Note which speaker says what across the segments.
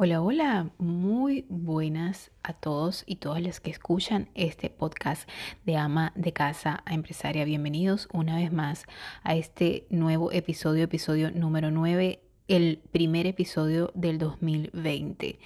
Speaker 1: Hola, hola, muy buenas a todos y todas las que escuchan este podcast de ama de casa a empresaria. Bienvenidos una vez más a este nuevo episodio, episodio número 9 el primer episodio del 2020.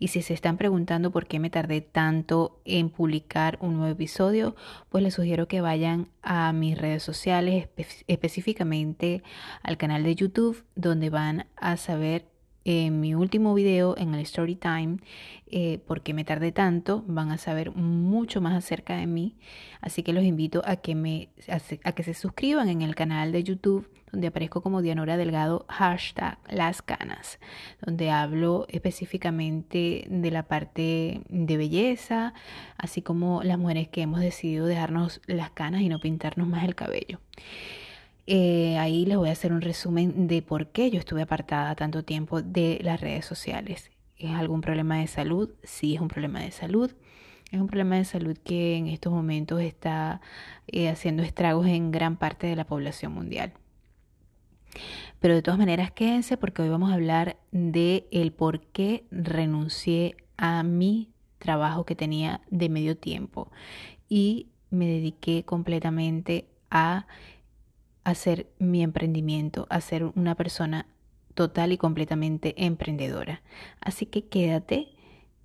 Speaker 1: Y si se están preguntando por qué me tardé tanto en publicar un nuevo episodio, pues les sugiero que vayan a mis redes sociales, específicamente al canal de YouTube, donde van a saber en mi último video, en el Story Time, eh, porque me tardé tanto, van a saber mucho más acerca de mí. Así que los invito a que, me, a, que se suscriban en el canal de YouTube, donde aparezco como Dianora Delgado, hashtag Las Canas, donde hablo específicamente de la parte de belleza, así como las mujeres que hemos decidido dejarnos las canas y no pintarnos más el cabello. Eh, ahí les voy a hacer un resumen de por qué yo estuve apartada tanto tiempo de las redes sociales. ¿Es algún problema de salud? Sí, es un problema de salud. Es un problema de salud que en estos momentos está eh, haciendo estragos en gran parte de la población mundial. Pero de todas maneras, quédense porque hoy vamos a hablar de el por qué renuncié a mi trabajo que tenía de medio tiempo y me dediqué completamente a hacer mi emprendimiento, a ser una persona total y completamente emprendedora. Así que quédate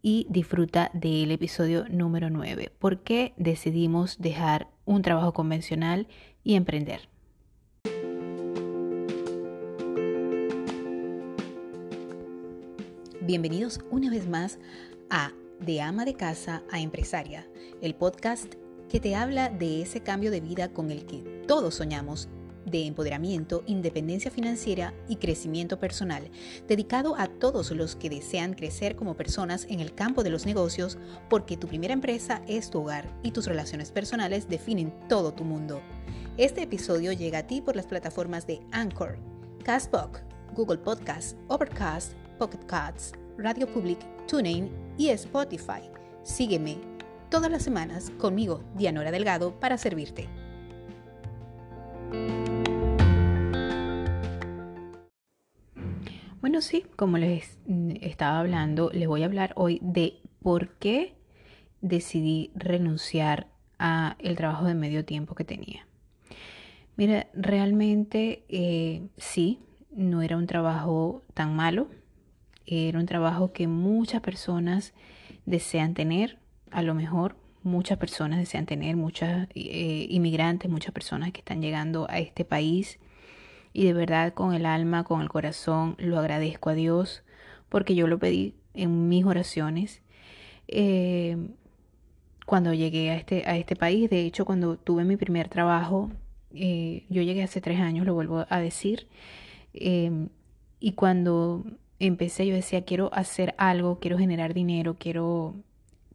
Speaker 1: y disfruta del episodio número 9. ¿Por qué decidimos dejar un trabajo convencional y emprender? Bienvenidos una vez más a De ama de casa a empresaria, el podcast que te habla de ese cambio de vida con el que todos soñamos de empoderamiento, independencia financiera y crecimiento personal, dedicado a todos los que desean crecer como personas en el campo de los negocios, porque tu primera empresa es tu hogar y tus relaciones personales definen todo tu mundo. Este episodio llega a ti por las plataformas de Anchor, Castbox, Google Podcasts, Overcast, Pocket Casts, Radio Public, TuneIn y Spotify. Sígueme todas las semanas conmigo, Dianora Delgado, para servirte. Bueno, sí, como les mm, estaba hablando, les voy a hablar hoy de por qué decidí renunciar a el trabajo de medio tiempo que tenía. Mira, realmente eh, sí, no era un trabajo tan malo, era un trabajo que muchas personas desean tener, a lo mejor muchas personas desean tener, muchas eh, inmigrantes, muchas personas que están llegando a este país y de verdad con el alma, con el corazón, lo agradezco a Dios porque yo lo pedí en mis oraciones. Eh, cuando llegué a este, a este país, de hecho cuando tuve mi primer trabajo, eh, yo llegué hace tres años, lo vuelvo a decir, eh, y cuando empecé yo decía, quiero hacer algo, quiero generar dinero, quiero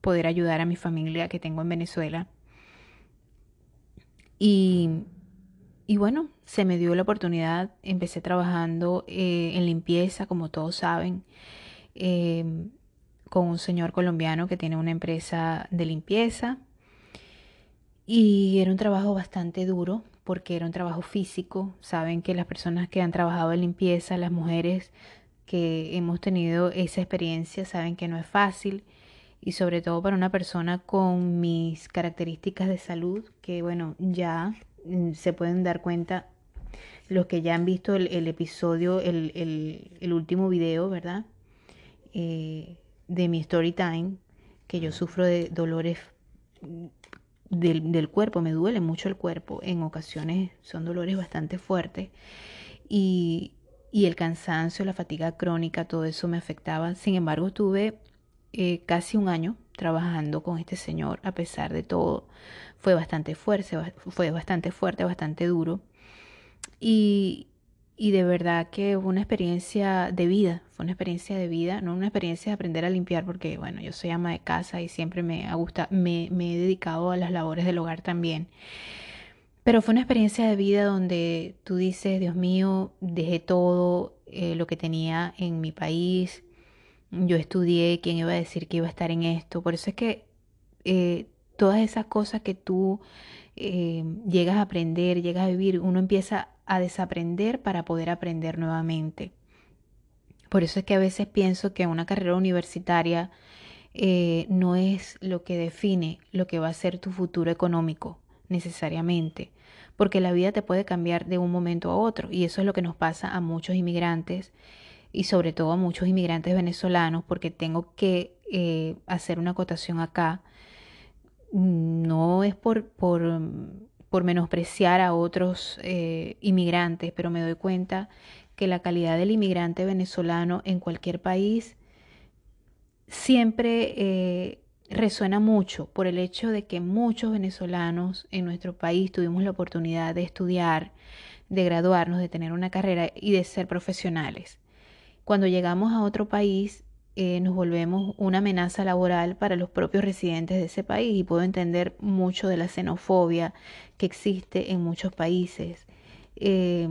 Speaker 1: poder ayudar a mi familia que tengo en Venezuela. Y y bueno, se me dio la oportunidad, empecé trabajando eh, en limpieza, como todos saben, em, con un señor colombiano que tiene una empresa de limpieza. Y era un trabajo bastante duro porque era un trabajo físico. Saben que las personas que han trabajado en limpieza, las mujeres que hemos tenido esa experiencia, saben que no es fácil. Y sobre todo para una persona con mis características de salud, que bueno, ya se pueden dar cuenta los que ya han visto el, episodio, el, último video, ¿verdad? Eh, de mi story time, que yo sufro de dolores del, del, cuerpo, me duele mucho el cuerpo, en ocasiones son dolores bastante fuertes y, y el cansancio, la fatiga crónica, todo eso me afectaba. Sin embargo, estuve eh, casi un año trabajando con este señor, a pesar de todo, fue bastante fuerte, fue bastante fuerte, bastante duro. Y, y de verdad que fue una experiencia de vida, fue una experiencia de vida, no una experiencia de aprender a limpiar, porque bueno, yo soy ama de casa y siempre me ha gustado, me, me he dedicado a las labores del hogar también. Pero fue una experiencia de vida donde tú dices, Dios mío, dejé todo eh, lo que tenía en mi país, yo estudié, quién iba a decir que iba a estar en esto. Por eso es que eh, todas esas cosas que tú eh, llegas a aprender, llegas a vivir, uno empieza a desaprender para poder aprender nuevamente. Por eso es que a veces pienso que una carrera universitaria eh, no es lo que define lo que va a ser tu futuro económico necesariamente, porque la vida te puede cambiar de un momento a otro y eso es lo que nos pasa a muchos inmigrantes y sobre todo a muchos inmigrantes venezolanos, porque tengo que eh, hacer una acotación acá. No es por, por, por menospreciar a otros eh, inmigrantes, pero me doy cuenta que la calidad del inmigrante venezolano en cualquier país siempre eh, resuena mucho por el hecho de que muchos venezolanos en nuestro país tuvimos la oportunidad de estudiar, de graduarnos, de tener una carrera y de ser profesionales. Cuando llegamos a otro país, eh, nos volvemos una amenaza laboral para los propios residentes de ese país y puedo entender mucho de la xenofobia que existe en muchos países. Eh,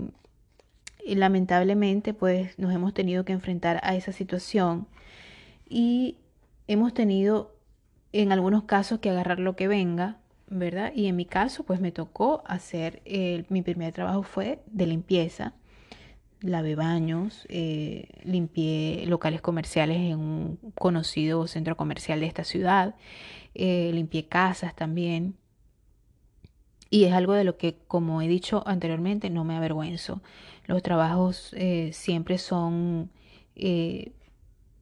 Speaker 1: lamentablemente, pues nos hemos tenido que enfrentar a esa situación y hemos tenido en algunos casos que agarrar lo que venga, ¿verdad? Y en mi caso, pues me tocó hacer, mi primer trabajo fue de limpieza, lavé baños, eh, limpié locales comerciales en un conocido centro comercial de esta ciudad, eh, limpié casas también. Y es algo de lo que, como he dicho anteriormente, no me avergüenzo. Los trabajos eh, siempre son,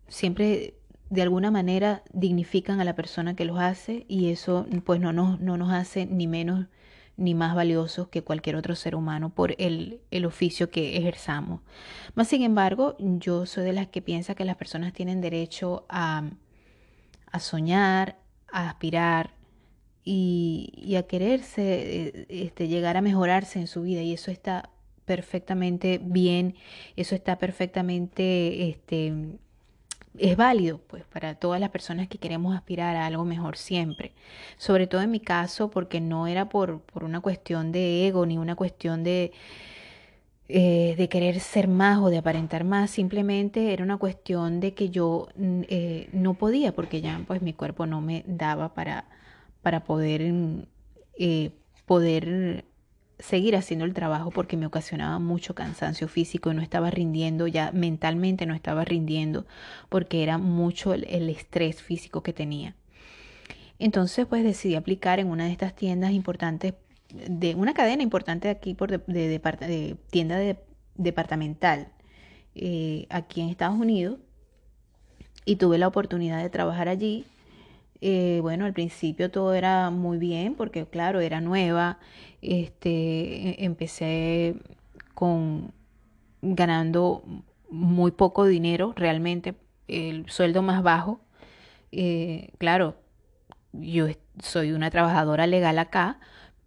Speaker 1: siempre de alguna manera dignifican a la persona que los hace y eso pues no nos, no nos hace ni menos ni más valiosos que cualquier otro ser humano por el, el oficio que ejerzamos. Más sin embargo, yo soy de las que piensa que las personas tienen derecho a, a soñar, a aspirar y, y a quererse, eh, este, llegar a mejorarse en su vida y eso está perfectamente bien, eso está perfectamente este, es válido pues para todas las personas que queremos aspirar a algo mejor siempre. Sobre todo en mi caso porque no era por, por una cuestión de ego ni una cuestión de, eh, de querer ser más o de aparentar más, simplemente era una cuestión de que yo mm, eh, no podía porque ya pues mi cuerpo no me daba para, para poder, eh, poder seguir haciendo el trabajo porque me ocasionaba mucho cansancio físico y no estaba rindiendo, ya mentalmente no estaba rindiendo porque era mucho el, estrés físico que tenía. Entonces pues decidí aplicar en una de estas tiendas importantes, de una cadena importante aquí por de, tienda departamental eh, aquí en Estados Unidos y tuve la oportunidad de trabajar allí eh, bueno, al principio todo era muy bien porque, claro, era nueva. Este, e, empecé con ganando muy poco dinero, realmente, el sueldo más bajo. Eh, claro, yo soy una trabajadora legal acá,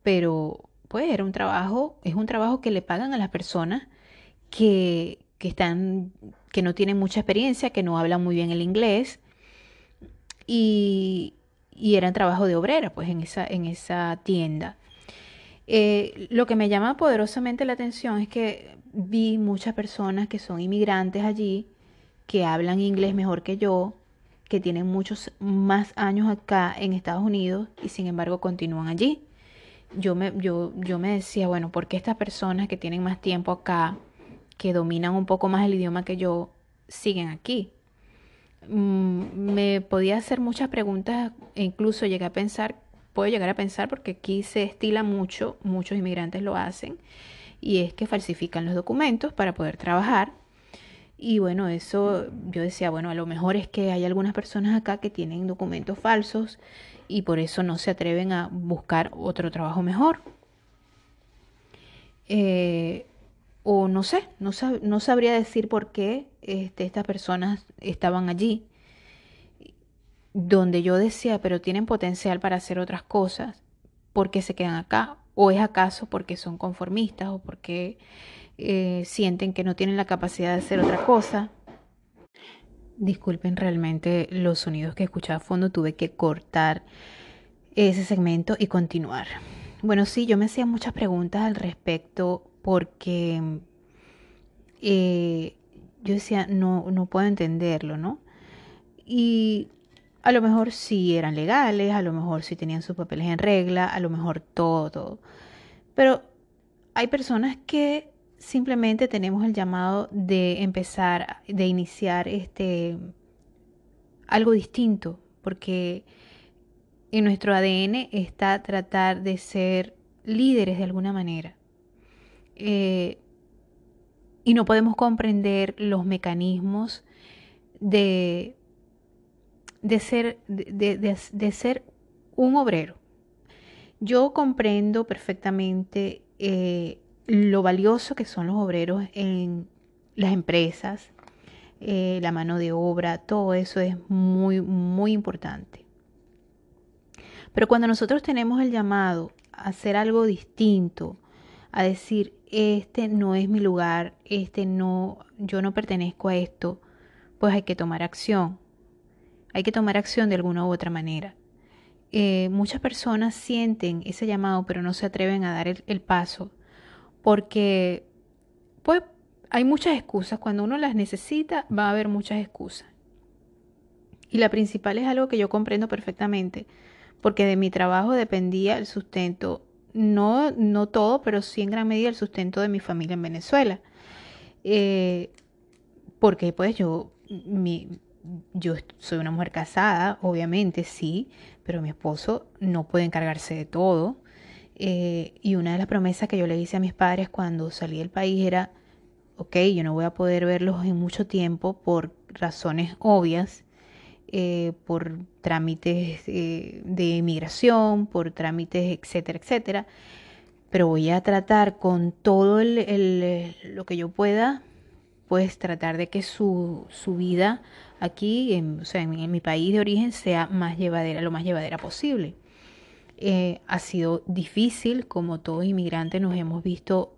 Speaker 1: pero pues era un trabajo, es un trabajo que le pagan a las personas que, que están, que no tienen mucha experiencia, que no hablan muy bien el inglés y, eran trabajo de obrera, pues en esa, en esa tienda. Eh, lo que me llama poderosamente la atención es que vi muchas personas que son inmigrantes allí, que hablan inglés mejor que yo, que tienen muchos más años acá en Estados Unidos y sin embargo continúan allí. Yo me, yo, yo me decía, bueno, ¿por qué estas personas que tienen más tiempo acá, que dominan un poco más el idioma que yo, siguen aquí? Mm, me podía hacer muchas preguntas e incluso llegué a pensar, puedo llegar a pensar porque aquí se estila mucho, muchos inmigrantes lo hacen, y es que falsifican los documentos para poder trabajar. Y bueno, eso yo decía, bueno, a lo mejor es que hay algunas personas acá que tienen documentos falsos y por eso no se atreven a buscar otro trabajo mejor. Eh, o no sé, no, no sabría decir por qué este, estas personas estaban allí, donde yo decía, pero tienen potencial para hacer otras cosas, ¿por qué se quedan acá? ¿O es acaso porque son conformistas o porque eh, sienten que no tienen la capacidad de hacer otra cosa? Disculpen realmente los sonidos que escuchaba a fondo, tuve que cortar ese segmento y continuar. Bueno, sí, yo me hacía muchas preguntas al respecto porque eh, yo decía, no, no puedo entenderlo, ¿no? Y a lo mejor sí eran legales, a lo mejor sí tenían sus papeles en regla, a lo mejor todo, todo. Pero hay personas que simplemente tenemos el llamado de empezar, de iniciar este algo distinto, porque en nuestro ADN está tratar de ser líderes de alguna manera. Eh, y no podemos comprender los mecanismos de, de, ser, de, ser un obrero. Yo comprendo perfectamente eh, lo valioso que son los obreros en las empresas, eh, la mano de obra, todo eso es muy, muy importante. Pero cuando nosotros tenemos el llamado a hacer algo distinto, a decir, este no es mi lugar, este no, yo no pertenezco a esto, pues hay que tomar acción. Hay que tomar acción de alguna u otra manera. Eh, muchas personas sienten ese llamado, pero no se atreven a dar el, paso, porque pues hay muchas excusas. Cuando uno las necesita, va a haber muchas excusas. Y la principal es algo que yo comprendo perfectamente, porque de mi trabajo dependía el sustento no, no todo, pero sí en gran medida el sustento de mi familia en Venezuela. Eh, porque pues yo, mi, yo soy una mujer casada, obviamente sí, pero mi esposo no puede encargarse de todo. Eh, y una de las promesas que yo le hice a mis padres cuando salí del país era, ok, yo no voy a poder verlos en mucho tiempo por razones obvias, eh, por trámites eh, de inmigración, por trámites, etcétera, etcétera. Pero voy a tratar con todo el, lo que yo pueda, pues tratar de que su, vida aquí, en, o sea, en, mi país de origen, sea más llevadera, lo más llevadera posible. Eh, ha sido difícil, como todos inmigrantes nos hemos visto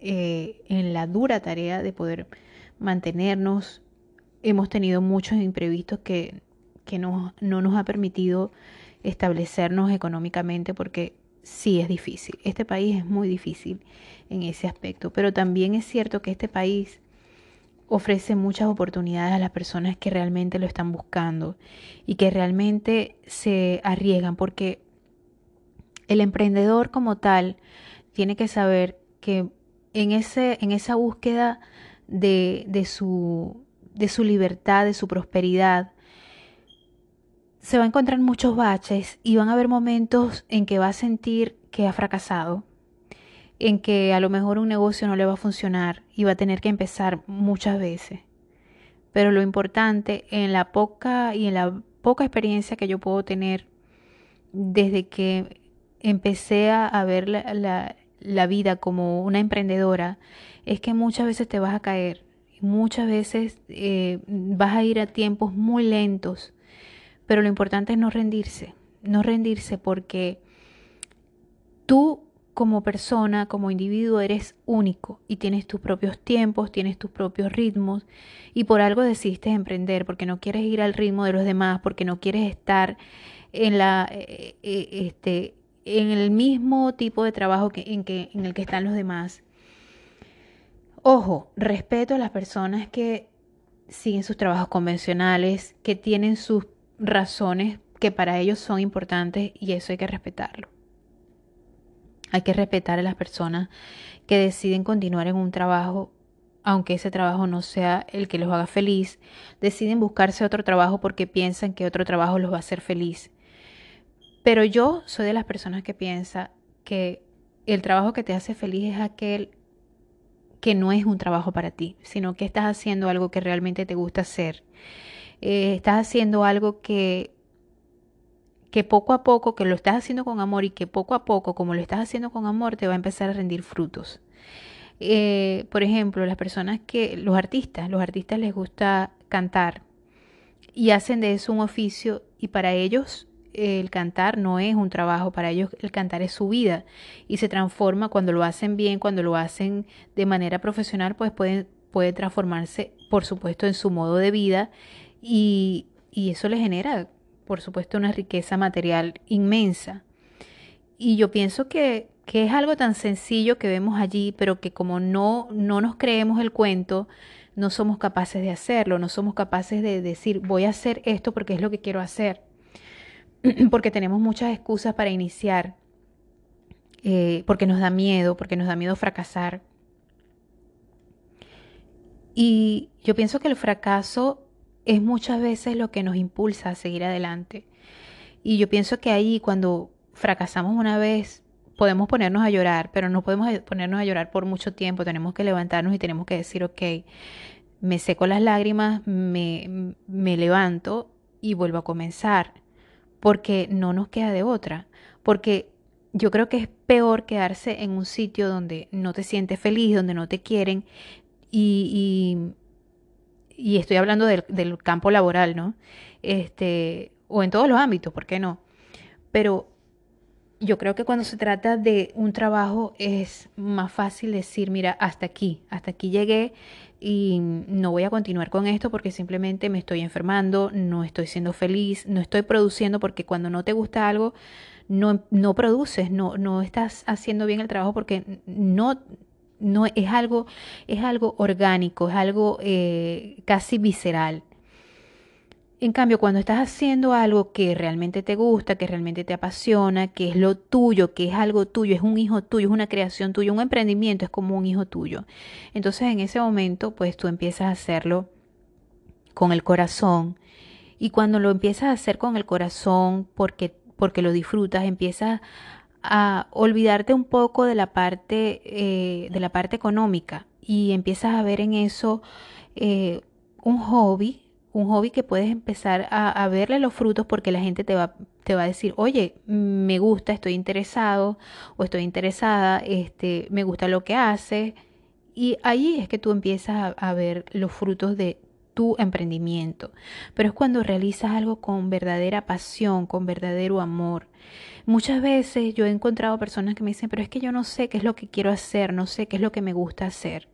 Speaker 1: en la dura tarea de poder mantenernos hemos tenido muchos imprevistos que, que no, no nos ha permitido establecernos económicamente porque sí es difícil. Este país es muy difícil en ese aspecto, pero también es cierto que este país ofrece muchas oportunidades a las personas que realmente lo están buscando y que realmente se arriesgan porque el emprendedor como tal tiene que saber que en, ese, en esa búsqueda de, de, su, de su libertad, de su prosperidad, se va a encontrar muchos baches y van a haber momentos en que va a sentir que ha fracasado, en que a lo mejor un negocio no le va a funcionar y va a tener que empezar muchas veces. Pero lo importante en la poca y en la poca experiencia que yo puedo tener desde que empecé a ver la, la vida como una emprendedora es que muchas veces te vas a caer Muchas veces eh, vas a ir a tiempos muy lentos, pero lo importante es no rendirse, no rendirse porque tú como persona, como individuo, eres único y tienes tus propios tiempos, tienes tus propios ritmos y por algo decidiste emprender, porque no quieres ir al ritmo de los demás, porque no quieres estar en la eh, eh, este en el mismo tipo de trabajo que, en, que, en el que están los demás. Ojo, respeto a las personas que siguen sus trabajos convencionales, que tienen sus razones que para ellos son importantes y eso hay que respetarlo. Hay que respetar a las personas que deciden continuar en un trabajo, aunque ese trabajo no sea el que los haga feliz, deciden buscarse otro trabajo porque piensan que otro trabajo los va a hacer feliz. Pero yo soy de las personas que piensa que el trabajo que te hace feliz es aquel que no es un trabajo para ti, sino que estás haciendo algo que realmente te gusta hacer. Eh, estás haciendo algo que, que poco a poco, que lo estás haciendo con amor y que poco a poco, como lo estás haciendo con amor, te va a empezar a rendir frutos. Eh, por ejemplo, las personas que, los artistas, los artistas les gusta cantar y hacen de eso un oficio y para ellos el cantar no es un trabajo, para ellos el cantar es su vida y se transforma cuando lo hacen bien, cuando lo hacen de manera profesional, pues puede, puede transformarse, por supuesto, en su modo de vida y, y eso le genera, por supuesto, una riqueza material inmensa. Y yo pienso que, que es algo tan sencillo que vemos allí, pero que como no, no nos creemos el cuento, no somos capaces de hacerlo, no somos capaces de decir voy a hacer esto porque es lo que quiero hacer. porque tenemos muchas excusas para iniciar, eh, porque nos da miedo, porque nos da miedo fracasar. Y yo pienso que el fracaso es muchas veces lo que nos impulsa a seguir adelante. Y yo pienso que ahí cuando fracasamos una vez podemos ponernos a llorar, pero no podemos ponernos a llorar por mucho tiempo. Tenemos que levantarnos y tenemos que decir, ok, me seco las lágrimas, me, me levanto y vuelvo a comenzar, porque no nos queda de otra, porque yo creo que es peor quedarse en un sitio donde no te sientes feliz, donde no te quieren y, y, y estoy hablando del, del, campo laboral, ¿no? Este, o en todos los ámbitos, ¿por qué no? Pero yo creo que cuando se trata de un trabajo es más fácil decir, mira, hasta aquí, hasta aquí llegué y no voy a continuar con esto porque simplemente me estoy enfermando, no estoy siendo feliz, no estoy produciendo porque cuando no te gusta algo, no, no produces, no, no estás haciendo bien el trabajo porque no, no es algo, es algo orgánico, es algo eh, casi visceral. En cambio, cuando estás haciendo algo que realmente te gusta, que realmente te apasiona, que es lo tuyo, que es algo tuyo, es un hijo tuyo, es una creación tuya, un emprendimiento es como un hijo tuyo. Entonces en ese momento, pues tú empiezas a hacerlo con el corazón. Y cuando lo empiezas a hacer con el corazón, porque, porque lo disfrutas, empiezas a olvidarte un poco de la parte, eh, de la parte económica y empiezas a ver en eso eh, un hobby un hobby que puedes empezar a, verle los frutos porque la gente te va, te va a decir, oye, me gusta, estoy interesado o estoy interesada, este, me gusta lo que hace. Y ahí es que tú empiezas a ver los frutos de tu emprendimiento. Pero es cuando realizas algo con verdadera pasión, con verdadero amor. Muchas veces yo he encontrado personas que me dicen, pero es que yo no sé qué es lo que quiero hacer, no sé qué es lo que me gusta hacer.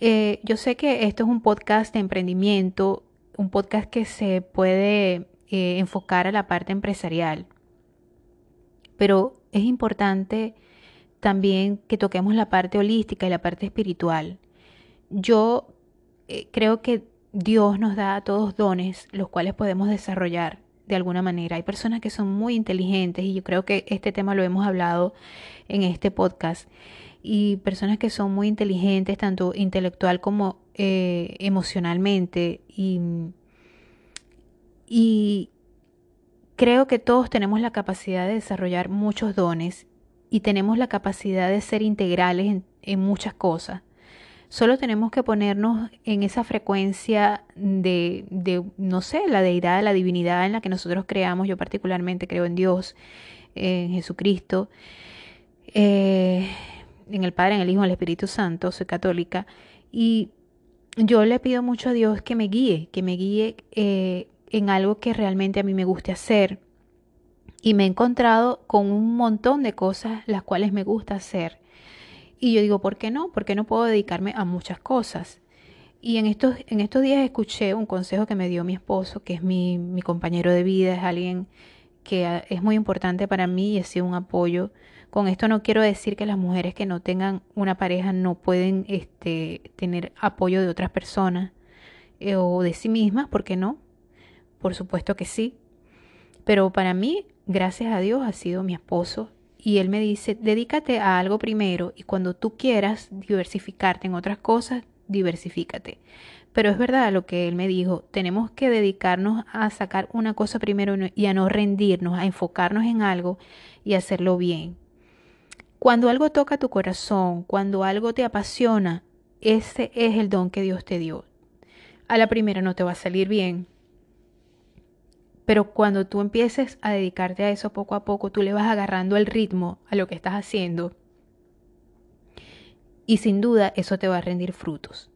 Speaker 1: Eh, yo sé que esto es un podcast de emprendimiento, un podcast que se puede eh, enfocar a la parte empresarial, pero es importante también que toquemos la parte holística y la parte espiritual. Yo eh, creo que Dios nos da a todos dones los cuales podemos desarrollar de alguna manera. Hay personas que son muy inteligentes y yo creo que este tema lo hemos hablado en este podcast y personas que son muy inteligentes, tanto intelectual como eh, emocionalmente. Y, y creo que todos tenemos la capacidad de desarrollar muchos dones y tenemos la capacidad de ser integrales en, muchas cosas. Solo tenemos que ponernos en esa frecuencia de, de, no sé, la deidad, la divinidad en la que nosotros creamos. Yo particularmente creo en Dios, en Jesucristo. Eh, en el Padre, en el Hijo, en el Espíritu Santo, soy católica, y yo le pido mucho a Dios que me guíe, que me guíe eh, en algo que realmente a mí me guste hacer. Y me he encontrado con un montón de cosas las cuales me gusta hacer. Y yo digo, ¿por qué no? ¿Por qué no puedo dedicarme a muchas cosas? Y en estos, en estos días escuché un consejo que me dio mi esposo, que es mi, mi compañero de vida, es alguien que es muy importante para mí y ha sido un apoyo con esto no quiero decir que las mujeres que no tengan una pareja no pueden este, tener apoyo de otras personas eh, o de sí mismas, ¿por qué no? Por supuesto que sí. Pero para mí, gracias a Dios, ha sido mi esposo y él me dice, dedícate a algo primero y cuando tú quieras diversificarte en otras cosas, diversifícate. Pero es verdad lo que él me dijo, tenemos que dedicarnos a sacar una cosa primero y a no rendirnos, a enfocarnos en algo y hacerlo bien. Cuando algo toca tu corazón, cuando algo te apasiona, ese es el don que Dios te dio. A la primera no te va a salir bien, pero cuando tú empieces a dedicarte a eso poco a poco, tú le vas agarrando el ritmo a lo que estás haciendo y sin duda eso te va a rendir frutos.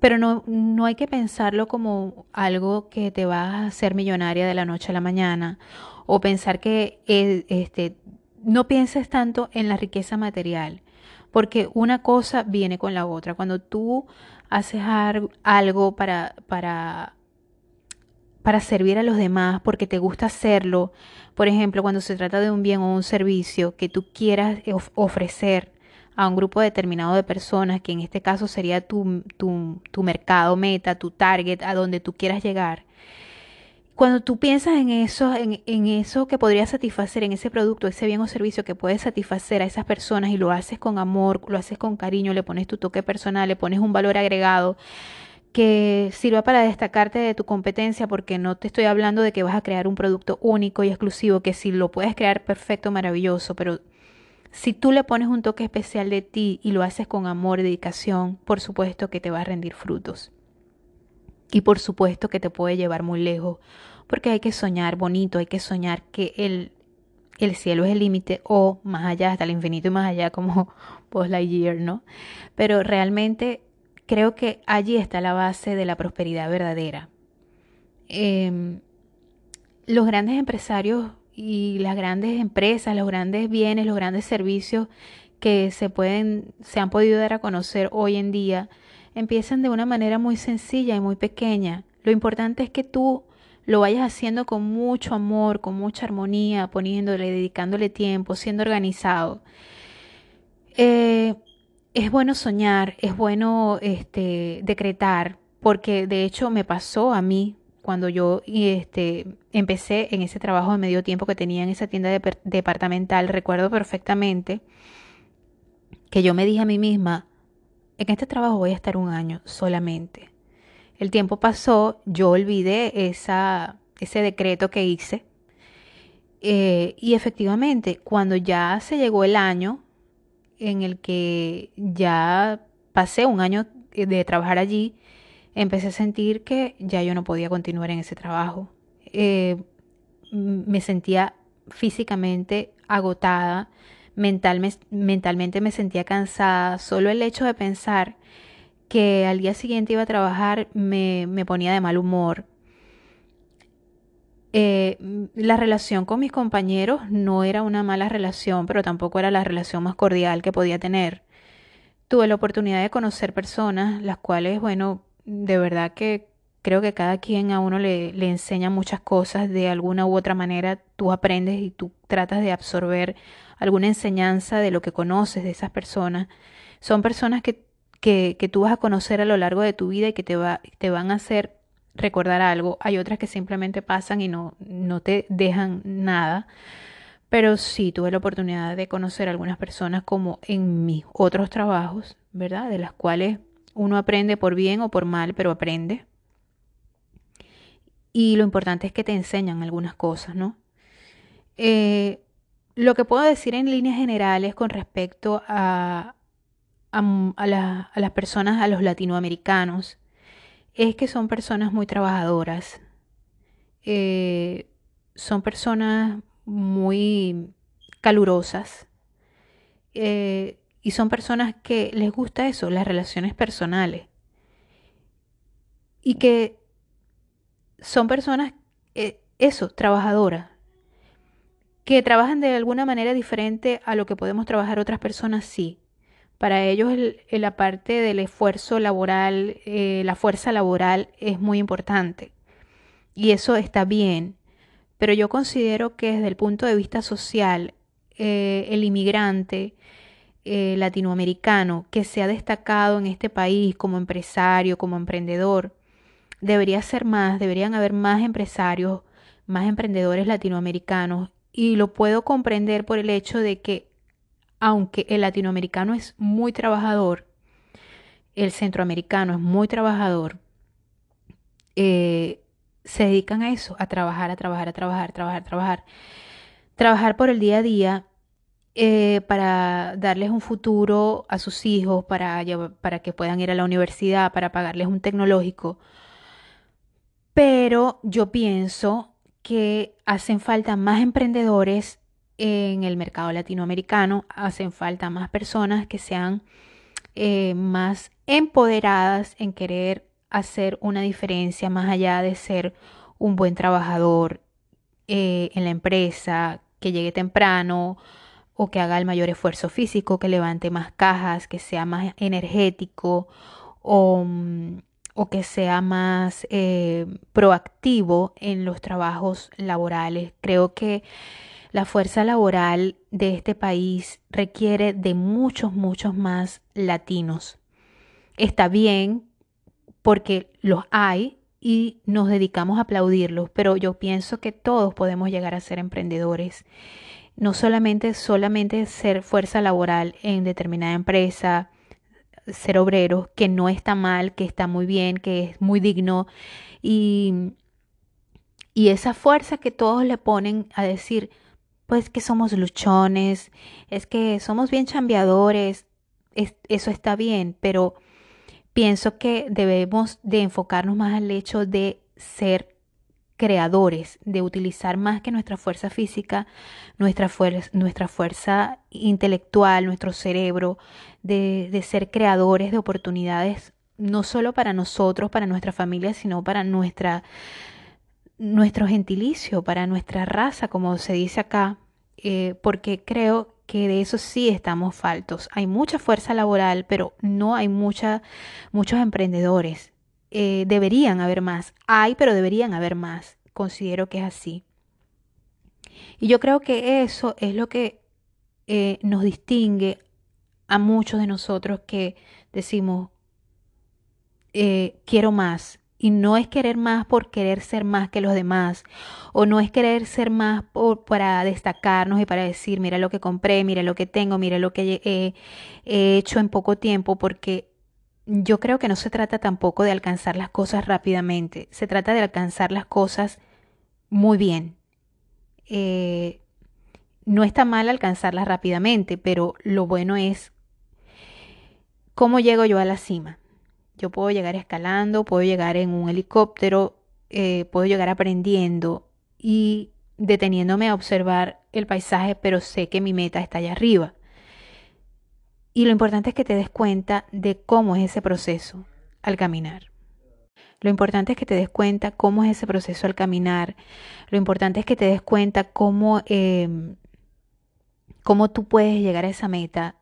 Speaker 1: Pero no, no hay que pensarlo como algo que te va a hacer millonaria de la noche a la mañana o pensar que este, no pienses tanto en la riqueza material, porque una cosa viene con la otra. Cuando tú haces algo para, para, para servir a los demás, porque te gusta hacerlo, por ejemplo, cuando se trata de un bien o un servicio que tú quieras ofrecer a un grupo determinado de personas, que en este caso sería tu, tu, tu mercado meta, tu target, a donde tú quieras llegar, cuando tú piensas en eso, en, eso que podría satisfacer, en ese producto, ese bien o servicio que puede satisfacer a esas personas y lo haces con amor, lo haces con cariño, le pones tu toque personal, le pones un valor agregado que sirva para destacarte de tu competencia, porque no te estoy hablando de que vas a crear un producto único y exclusivo, que si lo puedes crear perfecto, maravilloso, pero si tú le pones un toque especial de ti y lo haces con amor dedicación, por supuesto que te va a rendir frutos. Y por supuesto que te puede llevar muy lejos, porque hay que soñar bonito, hay que soñar que el, el cielo es el límite o más allá, hasta el infinito y más allá como Post Lightyear, ¿no? Pero realmente creo que allí está la base de la prosperidad verdadera. Em, los grandes empresarios y las grandes empresas, los grandes bienes, los grandes servicios que se pueden, se han podido dar a conocer hoy en día, empiezan de una manera muy sencilla y muy pequeña. Lo importante es que tú lo vayas haciendo con mucho amor, con mucha armonía, poniéndole, dedicándole tiempo, siendo organizado. Eh, es bueno soñar, es bueno este, decretar, porque de hecho me pasó a mí cuando yo este, empecé en ese trabajo de medio tiempo que tenía en esa tienda departamental. Recuerdo perfectamente que yo me dije a mí misma, en este trabajo voy a estar un año solamente. El tiempo pasó, yo olvidé esa, ese decreto que hice. Eh, y efectivamente, cuando ya se llegó el año en el que ya pasé un año de trabajar allí, empecé a sentir que ya yo no podía continuar en ese trabajo. Eh, me sentía físicamente agotada, mentalmente me sentía cansada. Solo el hecho de pensar que al día siguiente iba a trabajar me, ponía de mal humor. Eh, la relación con mis compañeros no era una mala relación, pero tampoco era la relación más cordial que podía tener. Tuve la oportunidad de conocer personas, las cuales, bueno, de verdad que creo que cada quien a uno le, le enseña muchas cosas de alguna u otra manera. Tú aprendes y tú tratas de absorber alguna enseñanza de lo que conoces de esas personas. Son personas que, que, que tú vas a conocer a lo largo de tu vida y que te, va, te van a hacer recordar algo. Hay otras que simplemente pasan y no, no te dejan nada. Pero sí tuve la oportunidad de conocer algunas personas como en mis otros trabajos, ¿verdad? De las cuales uno aprende por bien o por mal, pero aprende. Y lo importante es que te enseñan algunas cosas, ¿no? Eh, lo que puedo decir en líneas generales con respecto a, a, las personas, a los latinoamericanos, es que son personas muy trabajadoras, eh, son personas muy calurosas eh, y son personas que les gusta eso, las relaciones personales y que son personas, eh, eso, trabajadoras, que trabajan de alguna manera diferente a lo que podemos trabajar otras personas, sí. Para ellos la parte del esfuerzo laboral, eh, la fuerza laboral es muy importante y eso está bien, pero yo considero que desde el punto de vista social, eh, el inmigrante latinoamericano que se ha destacado en este país como empresario, como emprendedor, debería ser más, deberían haber más empresarios, más emprendedores latinoamericanos y lo puedo comprender por el hecho de que aunque el latinoamericano es muy trabajador, el centroamericano es muy trabajador, eh, se dedican a eso, a trabajar, a trabajar, a trabajar, trabajar, trabajar. Trabajar por el día a día eh, para darles un futuro a sus hijos, para, para que puedan ir a la universidad, para pagarles un tecnológico. Pero yo pienso que hacen falta más emprendedores en el mercado latinoamericano, hacen falta más personas que sean eh, más empoderadas en querer hacer una diferencia más allá de ser un buen trabajador eh, en la empresa, que llegue temprano o que haga el mayor esfuerzo físico, que levante más cajas, que sea más energético o mm, o que sea más eh, proactivo en los trabajos laborales. Creo que la fuerza laboral de este país requiere de muchos, muchos más latinos. Está bien porque los hay, y nos dedicamos a aplaudirlos, pero yo pienso que todos podemos llegar a ser emprendedores. No solamente, solamente ser fuerza laboral en determinada empresa, ser obreros, que no está mal, que está muy bien, que es muy digno. Y, y esa fuerza que todos le ponen a decir, pues que somos luchones, es que somos bien chambeadores, eso está bien, pero pienso que debemos de enfocarnos más al hecho de ser creadores, de utilizar más que nuestra fuerza física, nuestra, fuerza, nuestra fuerza intelectual, nuestro cerebro, de, de ser creadores de oportunidades, no solo para nosotros, para nuestra familia, sino para nuestra, nuestro gentilicio, para nuestra raza, como se dice acá, eh, porque creo que de eso sí estamos faltos. Hay mucha fuerza laboral, pero no hay mucha, muchos emprendedores. Eh, deberían haber más. Hay, pero deberían haber más. Considero que es así. Y yo creo que eso es lo que eh, nos distingue a muchos de nosotros que decimos, eh, quiero más, y no es querer más por querer ser más que los demás, o no es querer ser más por, para destacarnos y para decir, mira lo que compré, mira lo que tengo, mira lo que he, he hecho en poco tiempo, porque yo creo que no se trata tampoco de alcanzar las cosas rápidamente, se trata de alcanzar las cosas muy bien. Eh, no está mal alcanzarlas rápidamente, pero lo bueno es cómo llego yo a la cima. Yo puedo llegar escalando, puedo llegar en un helicóptero, eh, puedo llegar aprendiendo y deteniéndome a observar el paisaje, pero sé que mi meta está allá arriba. Y lo importante es que te des cuenta de cómo es ese proceso al caminar. Lo importante es que te des cuenta cómo es ese proceso al caminar. Lo importante es que te des cuenta cómo, em, cómo tú puedes llegar a esa meta.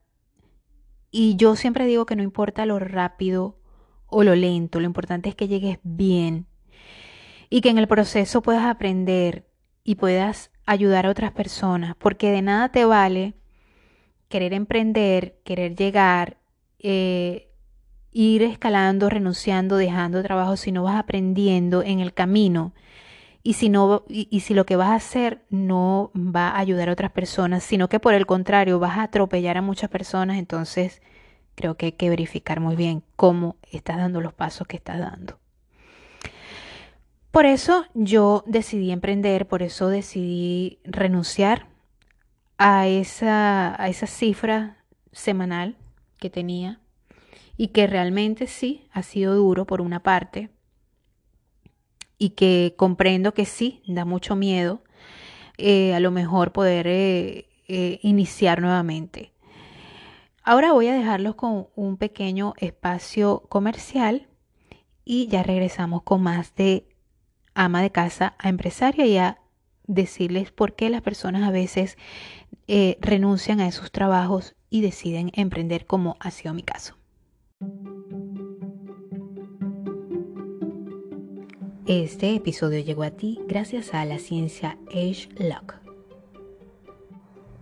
Speaker 1: Y yo siempre digo que no importa lo rápido o lo lento, lo importante es que llegues bien y que en el proceso puedas aprender y puedas ayudar a otras personas, porque de nada te vale querer emprender, querer llegar, eh, ir escalando, renunciando, dejando trabajo si no vas aprendiendo en el camino. Y si, no, y si lo que vas a hacer no va a ayudar a otras personas, sino que por el contrario vas a atropellar a muchas personas, entonces creo que hay que verificar muy bien cómo estás dando los pasos que estás dando. Por eso yo decidí emprender, por eso decidí renunciar a esa, a esa cifra semanal que tenía y que realmente sí ha sido duro por una parte y que comprendo que sí, da mucho miedo eh, a lo mejor poder eh, eh, iniciar nuevamente. Ahora voy a dejarlos con un pequeño espacio comercial y ya regresamos con más de ama de casa a empresaria y a decirles por qué las personas a veces eh, renuncian a esos trabajos y deciden emprender como ha sido mi caso. Este episodio llegó a ti gracias a la ciencia Age Lock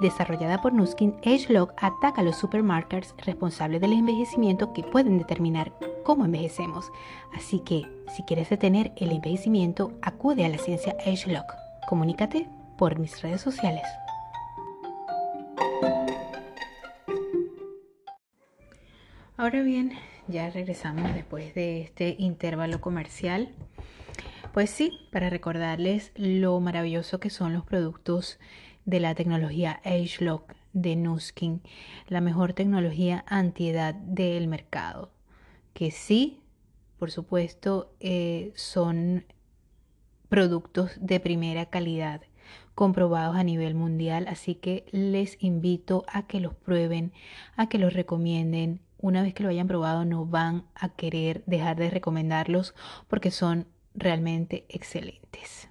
Speaker 1: desarrollada por Nuskin, AgeLog ataca a los supermarkers responsables del envejecimiento que pueden determinar cómo envejecemos. Así que, si quieres detener el envejecimiento, acude a la ciencia AgeLog. Comunícate por mis redes sociales. Ahora bien, ya regresamos después de este intervalo comercial. Pues sí, para recordarles lo maravilloso que son los productos de la tecnología AgeLock de Nuskin, la mejor tecnología antiedad del mercado, que sí, por supuesto, eh, son productos de primera calidad comprobados a nivel mundial, así que les invito a que los prueben, a que los recomienden. Una vez que lo hayan probado no van a querer dejar de recomendarlos porque son realmente excelentes.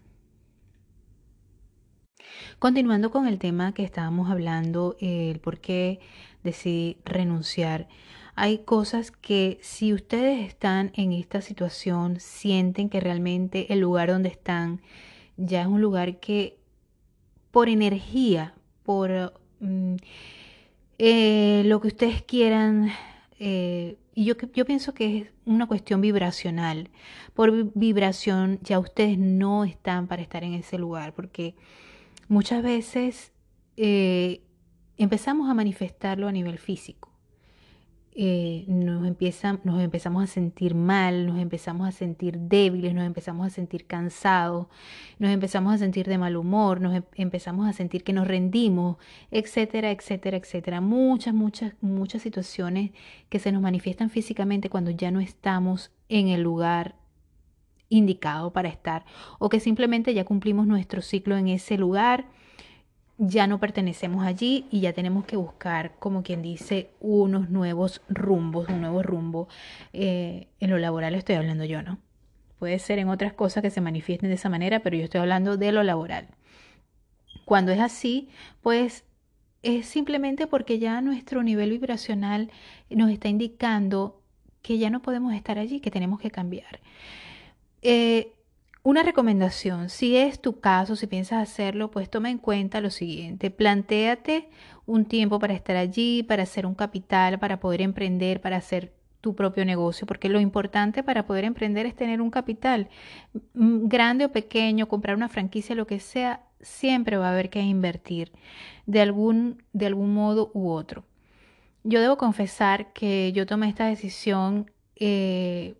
Speaker 1: Continuando con el tema que estábamos hablando, el por qué decidí renunciar. Hay cosas que si ustedes están en esta situación, sienten que realmente el lugar donde están ya es un lugar que por energía, por mm, eh, lo que ustedes quieran, eh, y yo, yo pienso que es una cuestión vibracional. Por vibración ya ustedes no están para estar en ese lugar, porque muchas veces eh, empezamos a manifestarlo a nivel físico. Eh, nos, nos empezamos a sentir mal, nos empezamos a sentir débiles, nos empezamos a sentir cansados, nos empezamos a sentir de mal humor, nos em, empezamos a sentir que nos rendimos, etcétera, etcétera, etcétera. Muchas, muchas, muchas situaciones que se nos manifiestan físicamente cuando ya no estamos en el lugar indicado para estar o que simplemente ya cumplimos nuestro ciclo en ese lugar ya no pertenecemos allí y ya tenemos que buscar, como quien dice, unos nuevos rumbos, un nuevo rumbo. Eh, en lo laboral estoy hablando yo, ¿no? Puede ser en otras cosas que se manifiesten de esa manera, pero yo estoy hablando de lo laboral. Cuando es así, pues es simplemente porque ya nuestro nivel vibracional nos está indicando que ya no podemos estar allí, que tenemos que cambiar. Eh, una recomendación, si es tu caso, si piensas hacerlo, pues toma en cuenta lo siguiente, plantéate un tiempo para estar allí, para hacer un capital, para poder emprender, para hacer tu propio negocio, porque lo importante para poder emprender es tener un capital, mm, grande o pequeño, comprar una franquicia, lo que sea, siempre va a haber que invertir de algún, de algún modo u otro. Yo debo confesar que yo tomé esta decisión eh,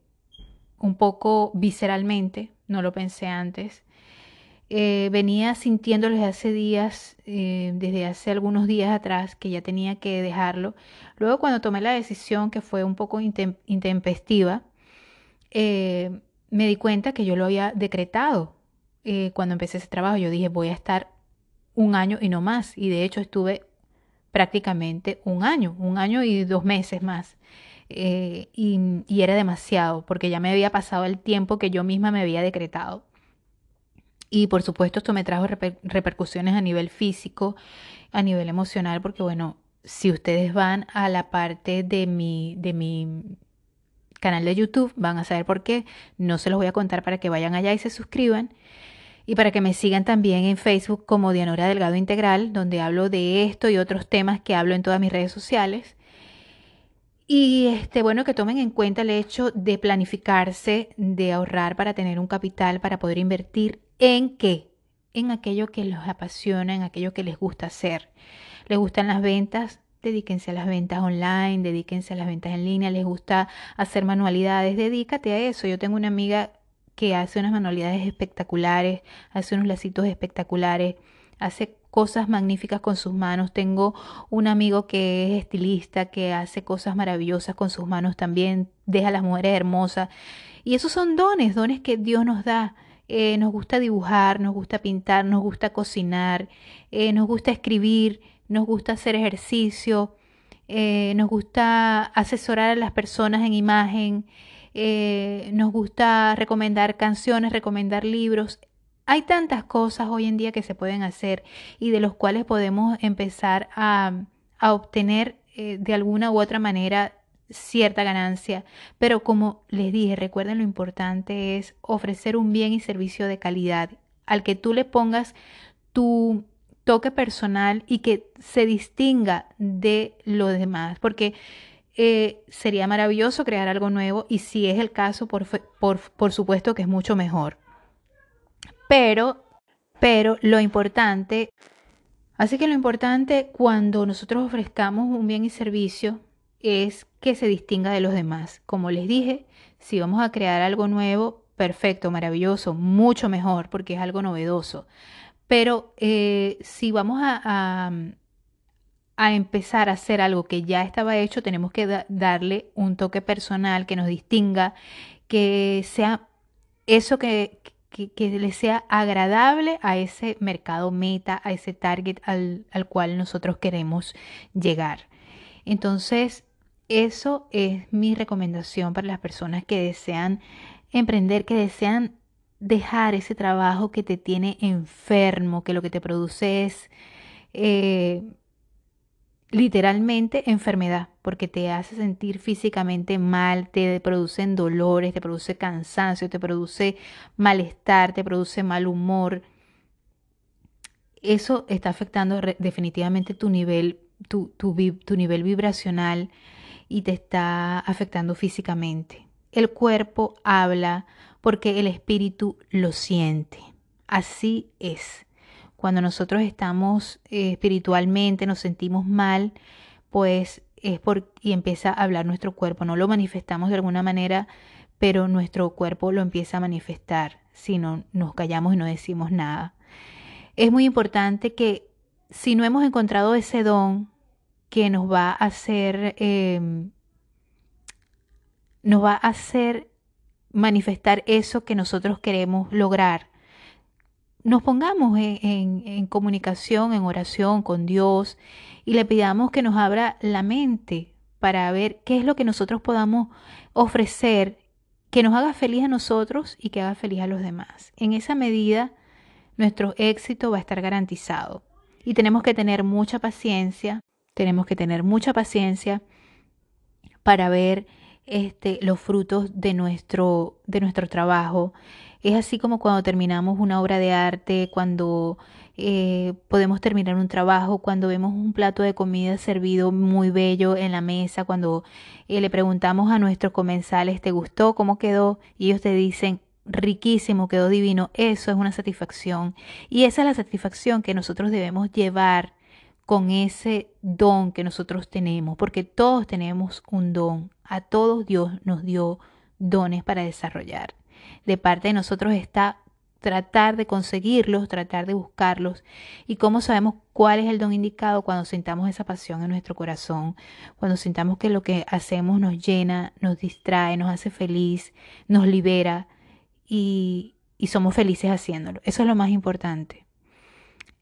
Speaker 1: un poco visceralmente, no lo pensé antes. Eh, venía sintiéndolo desde hace días, eh, desde hace algunos días atrás, que ya tenía que dejarlo. Luego cuando tomé la decisión, que fue un poco intempestiva, eh, me di cuenta que yo lo había decretado. cuando empecé ese trabajo, yo dije, voy a estar un año y no más. Y de hecho estuve prácticamente un año, un año y dos meses más. Eh, y, era demasiado porque ya me había pasado el tiempo que yo misma me había decretado. Y por supuesto esto me trajo repercusiones a nivel físico, a nivel emocional, porque bueno, si ustedes van a la parte de mi, de mi canal de YouTube, van a saber por qué. No se los voy a contar para que vayan allá y se suscriban. Y para que me sigan también en Facebook como Dianora Delgado Integral, donde hablo de esto y otros temas que hablo en todas mis redes sociales. Y este, bueno, que tomen en cuenta el hecho de planificarse, de ahorrar para tener un capital, para poder invertir en qué? En aquello que los apasiona, en aquello que les gusta hacer. ¿Les gustan las ventas? Dedíquense a las ventas online, dedíquense a las ventas en línea, les gusta hacer manualidades, dedícate a eso. Yo tengo una amiga que hace unas manualidades espectaculares, hace unos lacitos espectaculares, hace cosas magníficas con sus manos. Tengo un amigo que es estilista, que hace cosas maravillosas con sus manos también, deja a las mujeres hermosas. Y esos son dones, dones que Dios nos da. Eh, nos gusta dibujar, nos gusta pintar, nos gusta cocinar, eh, nos gusta escribir, nos gusta hacer ejercicio, eh, nos gusta asesorar a las personas en imagen, nos gusta recomendar canciones, recomendar libros. Hay tantas cosas hoy en día que se pueden hacer y de los cuales podemos empezar a, obtener eh, de alguna u otra manera cierta ganancia. Pero como les dije, recuerden lo importante es ofrecer un bien y servicio de calidad al que tú le pongas tu toque personal y que se distinga de lo demás. Porque eh, sería maravilloso crear algo nuevo y si es el caso, por, por, por supuesto que es mucho mejor. Pero, pero lo importante, así que lo importante cuando nosotros ofrezcamos un bien y servicio es que se distinga de los demás. Como les dije, si vamos a crear algo nuevo, perfecto, maravilloso, mucho mejor porque es algo novedoso. Pero eh, si vamos a, a, empezar a hacer algo que ya estaba hecho, tenemos que darle un toque personal que nos distinga, que sea eso que, que, le sea agradable a ese mercado meta, a ese target al, al cual nosotros queremos llegar. Entonces, eso es mi recomendación para las personas que desean emprender, que desean dejar ese trabajo que te tiene enfermo, que lo que te produce es eh, literalmente enfermedad, porque te hace sentir físicamente mal, te producen dolores, te produce cansancio, te produce malestar, te produce mal humor. Eso está afectando definitivamente tu nivel, tu, tu, tu nivel vibracional y te está afectando físicamente. El cuerpo habla porque el espíritu lo siente. Así es. Cuando nosotros estamos eh, espiritualmente, nos sentimos mal, pues es por y empieza a hablar nuestro cuerpo. No lo manifestamos de alguna manera, pero nuestro cuerpo lo empieza a manifestar si no nos callamos y no decimos nada. Es muy importante que si no hemos encontrado ese don que nos va a hacer, em, nos va a hacer manifestar eso que nosotros queremos lograr, nos pongamos en, comunicación, en oración con Dios y le pidamos que nos abra la mente para ver qué es lo que nosotros podamos ofrecer que nos haga feliz a nosotros y que haga feliz a los demás. En esa medida, nuestro éxito va a estar garantizado. Y tenemos que tener mucha paciencia, tenemos que tener mucha paciencia para ver este, los frutos de nuestro, de nuestro trabajo es así como cuando terminamos una obra de arte, cuando eh, podemos terminar un trabajo, cuando vemos un plato de comida servido muy bello en la mesa, cuando eh, le preguntamos a nuestros comensales, ¿te gustó? ¿Cómo quedó? Y ellos te dicen, riquísimo, quedó divino. Eso es una satisfacción. Y esa es la satisfacción que nosotros debemos llevar con ese don que nosotros tenemos, porque todos tenemos un don. A todos Dios nos dio dones para desarrollar de parte de nosotros está tratar de conseguirlos, tratar de buscarlos. ¿Y cómo sabemos cuál es el don indicado? Cuando sintamos esa pasión en nuestro corazón, cuando sintamos que lo que hacemos nos llena, nos distrae, nos hace feliz, nos libera y, y somos felices haciéndolo. Eso es lo más importante.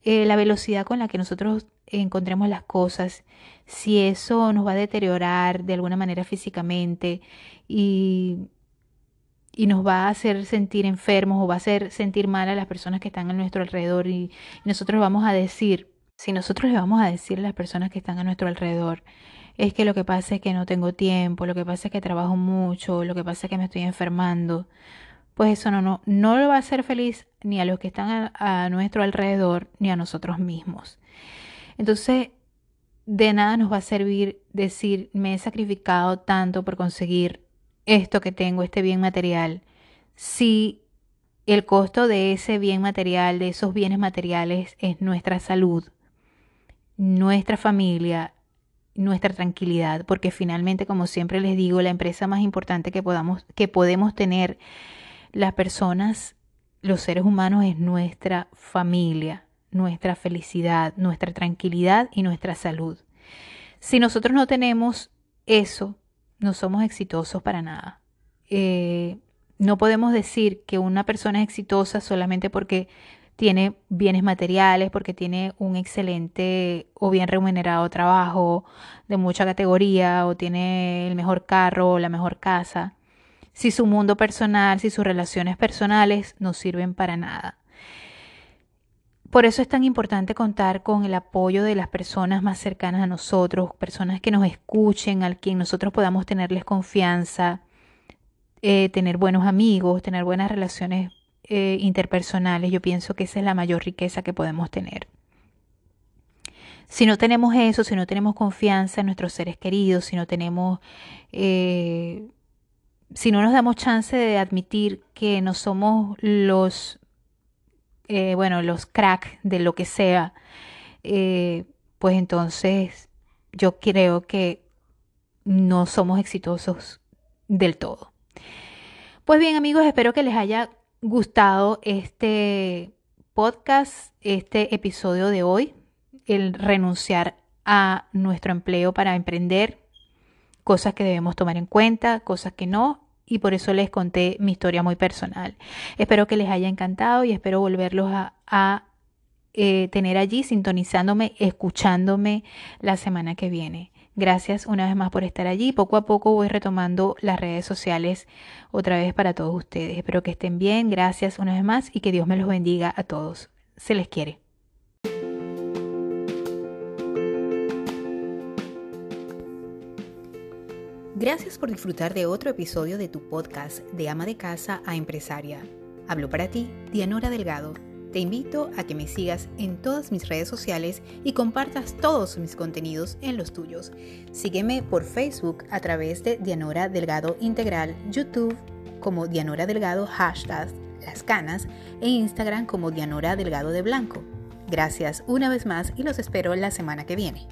Speaker 1: Eh, la velocidad con la que nosotros encontremos las cosas, si eso nos va a deteriorar de alguna manera físicamente y y nos va a hacer sentir enfermos o va a hacer sentir mal a las personas que están a nuestro alrededor y, nosotros vamos a decir, si nosotros le vamos a decir a las personas que están a nuestro alrededor, es que lo que pasa es que no tengo tiempo, lo que pasa es que trabajo mucho, lo que pasa es que me estoy enfermando, pues eso no, no, no lo va a hacer feliz ni a los que están a nuestro alrededor ni a nosotros mismos. Entonces, de nada nos va a servir decir, me he sacrificado tanto por conseguir esto que tengo, este bien material, si el costo de ese bien material, de esos bienes materiales, es nuestra salud, nuestra familia, nuestra tranquilidad, porque finalmente, como siempre les digo, la empresa más importante que podamos, que podemos tener las personas, los seres humanos, es nuestra familia, nuestra felicidad, nuestra tranquilidad y nuestra salud. Si nosotros no tenemos eso, no somos exitosos para nada. Eh, no podemos decir que una persona es exitosa solamente porque tiene bienes materiales, porque tiene un excelente o bien remunerado trabajo de mucha categoría, o tiene el mejor carro o la mejor casa, si su mundo personal, si sus relaciones personales no sirven para nada. Por eso es tan importante contar con el apoyo de las personas más cercanas a nosotros, personas que nos escuchen, al quien nosotros podamos tenerles confianza, eh, tener buenos amigos, tener buenas relaciones eh, interpersonales. Yo pienso que esa es la mayor riqueza que podemos tener. Si no tenemos eso, si no tenemos confianza en nuestros seres queridos, si no tenemos, eh, si no nos damos chance de admitir que no somos los eh, bueno, los crack de lo que sea, eh, pues entonces yo creo que no somos exitosos del todo. Pues bien amigos, espero que les haya gustado este podcast, este episodio de hoy, el renunciar a nuestro empleo para emprender, cosas que debemos tomar en cuenta, cosas que no, y por eso les conté mi historia muy personal. Espero que les haya encantado y espero volverlos a, eh, tener allí sintonizándome, escuchándome la semana que viene. Gracias una vez más por estar allí. Poco a poco voy retomando las redes sociales otra vez para todos ustedes. Espero que estén bien. Gracias una vez más y que Dios me los bendiga a todos. Se les quiere. Gracias por disfrutar de otro episodio de tu podcast de ama de casa a empresaria. Hablo para ti, Dianora Delgado. Te invito a que me sigas en todas mis redes sociales y compartas todos mis contenidos en los tuyos. Sígueme por Facebook a través de Dianora Delgado Integral, YouTube como Dianora Delgado hashtag Las Canas e Instagram como Dianora Delgado de Blanco. Gracias una vez más y los espero la semana que viene.